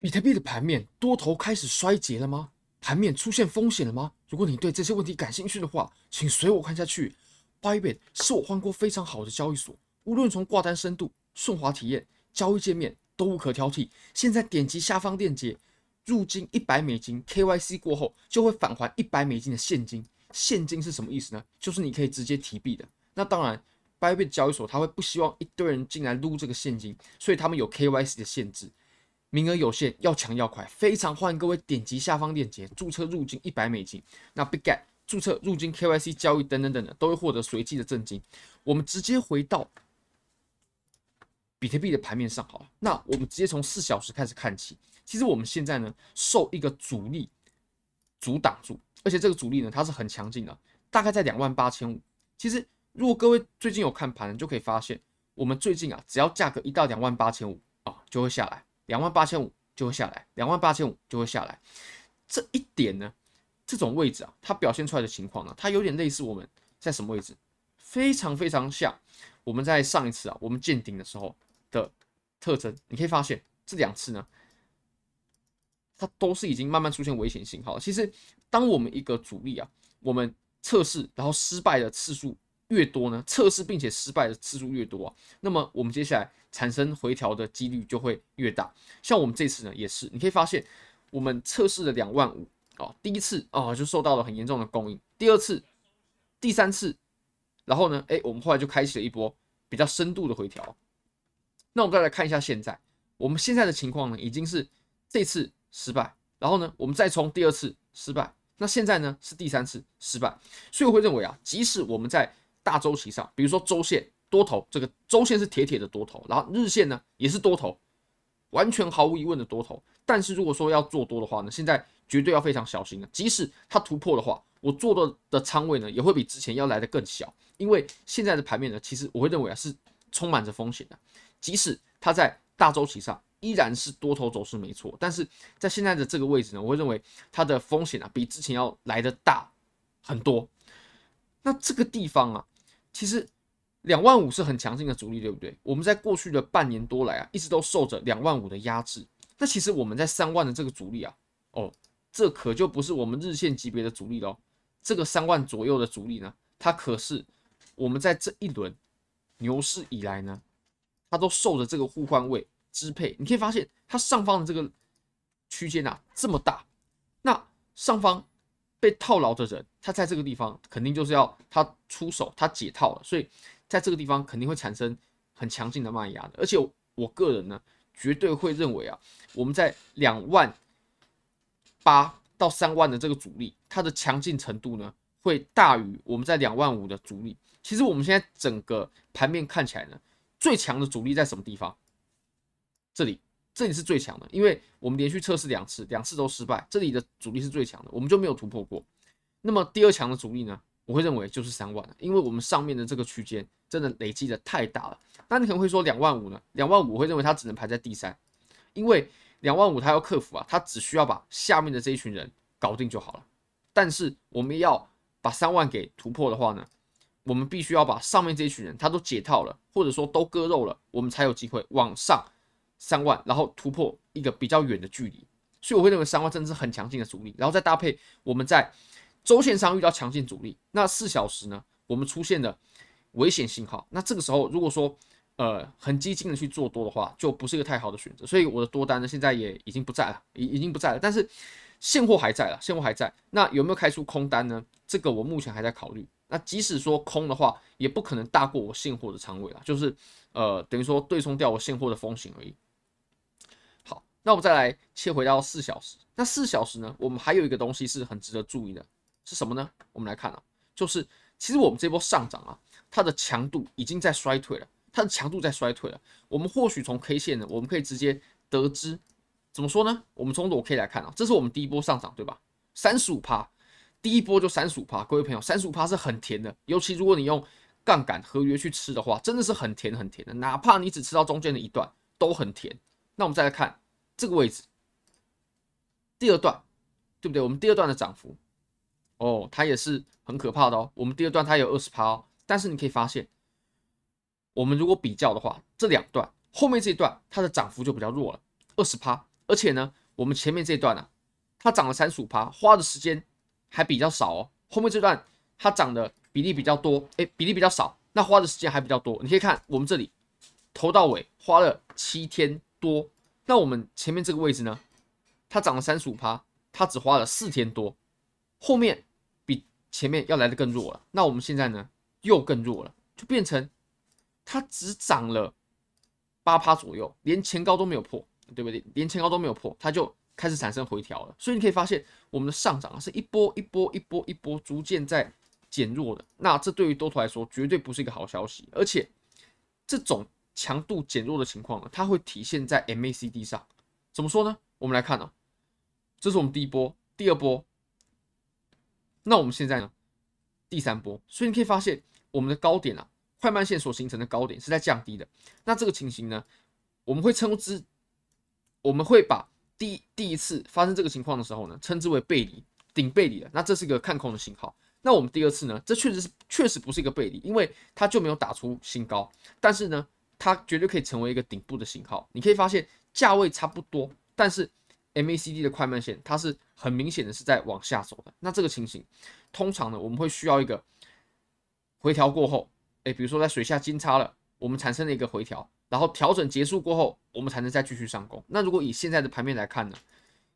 比特币的盘面多头开始衰竭了吗？盘面出现风险了吗？如果你对这些问题感兴趣的话，请随我看下去。Bybit 是我换过非常好的交易所，无论从挂单深度、顺滑体验、交易界面都无可挑剔。现在点击下方链接，入金一百美金，KYC 过后就会返还一百美金的现金。现金是什么意思呢？就是你可以直接提币的。那当然，Bybit 交易所他会不希望一堆人进来撸这个现金，所以他们有 KYC 的限制。名额有限，要抢要快，非常欢迎各位点击下方链接注册入金一百美金。那 Big Get 注册入金 KYC 交易等等等等都会获得随机的赠金。我们直接回到比特币的盘面上好了。那我们直接从四小时开始看起。其实我们现在呢受一个阻力阻挡住，而且这个阻力呢它是很强劲的，大概在两万八千五。其实如果各位最近有看盘，就可以发现我们最近啊只要价格一到两万八千五啊就会下来。两万八千五就会下来，两万八千五就会下来。这一点呢，这种位置啊，它表现出来的情况呢，它有点类似我们在什么位置？非常非常像我们在上一次啊，我们见顶的时候的特征。你可以发现这两次呢，它都是已经慢慢出现危险信号。其实，当我们一个阻力啊，我们测试然后失败的次数越多呢，测试并且失败的次数越多啊，那么我们接下来产生回调的几率就会越大。像我们这次呢，也是，你可以发现，我们测试了两万五啊，第一次啊就受到了很严重的供应，第二次、第三次，然后呢，哎，我们后来就开启了一波比较深度的回调。那我们再来看一下现在，我们现在的情况呢，已经是这次失败，然后呢，我们再冲第二次失败，那现在呢是第三次失败，所以我会认为啊，即使我们在大周期上，比如说周线多头，这个周线是铁铁的多头，然后日线呢也是多头，完全毫无疑问的多头。但是如果说要做多的话呢，现在绝对要非常小心了。即使它突破的话，我做的的仓位呢也会比之前要来的更小，因为现在的盘面呢，其实我会认为啊是充满着风险的。即使它在大周期上依然是多头走势没错，但是在现在的这个位置呢，我会认为它的风险啊比之前要来的大很多。那这个地方啊。其实两万五是很强劲的阻力，对不对？我们在过去的半年多来啊，一直都受着两万五的压制。那其实我们在三万的这个阻力啊，哦，这可就不是我们日线级别的阻力喽。这个三万左右的阻力呢，它可是我们在这一轮牛市以来呢，它都受着这个互换位支配。你可以发现，它上方的这个区间啊这么大，那上方。被套牢的人，他在这个地方肯定就是要他出手，他解套了，所以在这个地方肯定会产生很强劲的卖压的。而且我个人呢，绝对会认为啊，我们在两万八到三万的这个阻力，它的强劲程度呢，会大于我们在两万五的阻力。其实我们现在整个盘面看起来呢，最强的阻力在什么地方？这里。这里是最强的，因为我们连续测试两次，两次都失败。这里的阻力是最强的，我们就没有突破过。那么第二强的阻力呢？我会认为就是三万了，因为我们上面的这个区间真的累积的太大了。那你可能会说两万五呢？两万五我会认为它只能排在第三，因为两万五它要克服啊，它只需要把下面的这一群人搞定就好了。但是我们要把三万给突破的话呢，我们必须要把上面这一群人他都解套了，或者说都割肉了，我们才有机会往上。三万，然后突破一个比较远的距离，所以我会认为三万真的是很强劲的阻力，然后再搭配我们在周线上遇到强劲阻力，那四小时呢，我们出现的危险信号，那这个时候如果说呃很激进的去做多的话，就不是一个太好的选择，所以我的多单呢现在也已经不在了，已已经不在了，但是现货还在了，现货还在，那有没有开出空单呢？这个我目前还在考虑，那即使说空的话，也不可能大过我现货的仓位了，就是呃等于说对冲掉我现货的风险而已。那我们再来切回到四小时。那四小时呢？我们还有一个东西是很值得注意的，是什么呢？我们来看啊，就是其实我们这波上涨啊，它的强度已经在衰退了，它的强度在衰退了。我们或许从 K 线呢，我们可以直接得知，怎么说呢？我们从裸 K 来看啊，这是我们第一波上涨，对吧？三十五趴，第一波就三十五趴。各位朋友，三十五趴是很甜的，尤其如果你用杠杆合约去吃的话，真的是很甜很甜的，哪怕你只吃到中间的一段都很甜。那我们再来看。这个位置，第二段，对不对？我们第二段的涨幅，哦，它也是很可怕的哦。我们第二段它有二十趴哦，但是你可以发现，我们如果比较的话，这两段后面这一段它的涨幅就比较弱了，二十趴。而且呢，我们前面这一段啊，它涨了三十五趴，花的时间还比较少哦。后面这段它涨的比例比较多，诶，比例比较少，那花的时间还比较多。你可以看我们这里头到尾花了七天多，那我们前面这个位置呢，它涨了三十五趴，它只花了四天多，后面比前面要来的更弱了。那我们现在呢，又更弱了，就变成它只涨了八趴左右，连前高都没有破，对不对？连前高都没有破，它就开始产生回调了。所以你可以发现，我们的上涨是一波一波一波一波逐渐在减弱的。那这对于多头来说，绝对不是一个好消息。而且这种强度减弱的情况呢，它会体现在 MACD 上。怎么说呢？我们来看啊。这是我们第一波，第二波，那我们现在呢？第三波，所以你可以发现，我们的高点啊，快慢线所形成的高点是在降低的。那这个情形呢，我们会称之，我们会把第第一次发生这个情况的时候呢，称之为背离，顶背离了。那这是一个看空的信号。那我们第二次呢，这确实是确实不是一个背离，因为它就没有打出新高，但是呢，它绝对可以成为一个顶部的信号。你可以发现价位差不多，但是。MACD 的快慢线，它是很明显的是在往下走的。那这个情形，通常呢，我们会需要一个回调过后，诶，比如说在水下金叉了，我们产生了一个回调，然后调整结束过后，我们才能再继续上攻。那如果以现在的盘面来看呢，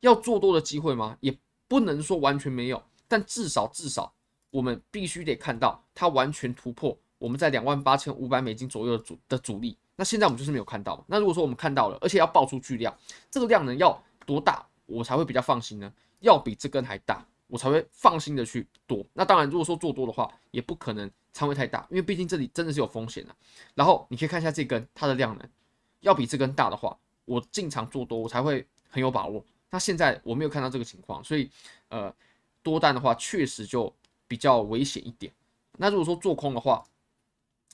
要做多的机会吗？也不能说完全没有，但至少至少我们必须得看到它完全突破我们在两万八千五百美金左右的阻的阻力。那现在我们就是没有看到。那如果说我们看到了，而且要爆出巨量，这个量能要。多大我才会比较放心呢？要比这根还大，我才会放心的去多。那当然，如果说做多的话，也不可能仓位太大，因为毕竟这里真的是有风险的。然后你可以看一下这根它的量能，要比这根大的话，我进场做多，我才会很有把握。那现在我没有看到这个情况，所以呃，多单的话确实就比较危险一点。那如果说做空的话，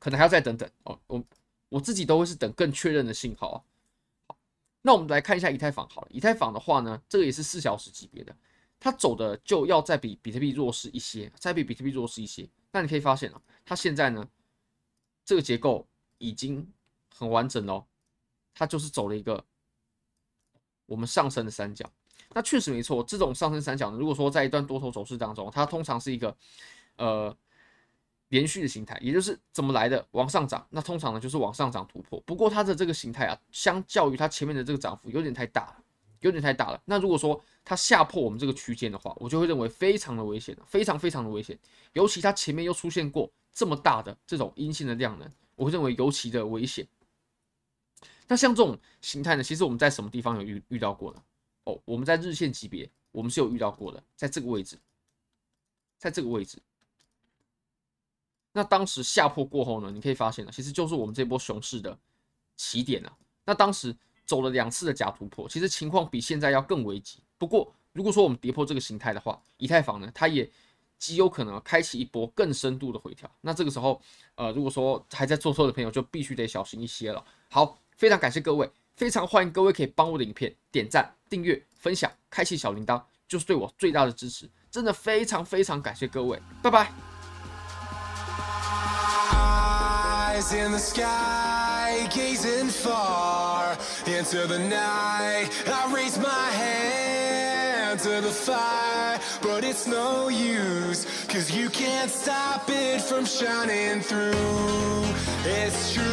可能还要再等等哦。我我自己都会是等更确认的信号啊。那我们来看一下以太坊好了，以太坊的话呢，这个也是四小时级别的，它走的就要再比比特币弱势一些，再比比特币弱势一些。那你可以发现啊，它现在呢，这个结构已经很完整了，它就是走了一个我们上升的三角。那确实没错，这种上升三角呢，如果说在一段多头走势当中，它通常是一个呃。连续的形态，也就是怎么来的往上涨，那通常呢就是往上涨突破。不过它的这个形态啊，相较于它前面的这个涨幅有点太大了，有点太大了。那如果说它下破我们这个区间的话，我就会认为非常的危险，非常非常的危险。尤其它前面又出现过这么大的这种阴性的量能，我会认为尤其的危险。那像这种形态呢，其实我们在什么地方有遇遇到过呢？哦，我们在日线级别我们是有遇到过的，在这个位置，在这个位置。那当时下破过后呢，你可以发现呢，其实就是我们这波熊市的起点啊。那当时走了两次的假突破，其实情况比现在要更危急。不过，如果说我们跌破这个形态的话，以太坊呢，它也极有可能开启一波更深度的回调。那这个时候，呃，如果说还在做错的朋友，就必须得小心一些了。好，非常感谢各位，非常欢迎各位可以帮我的影片点赞、订阅、分享、开启小铃铛，就是对我最大的支持。真的非常非常感谢各位，拜拜。In the sky, gazing far into the night. I raise my hand to the fire, but it's no use, cause you can't stop it from shining through. It's true,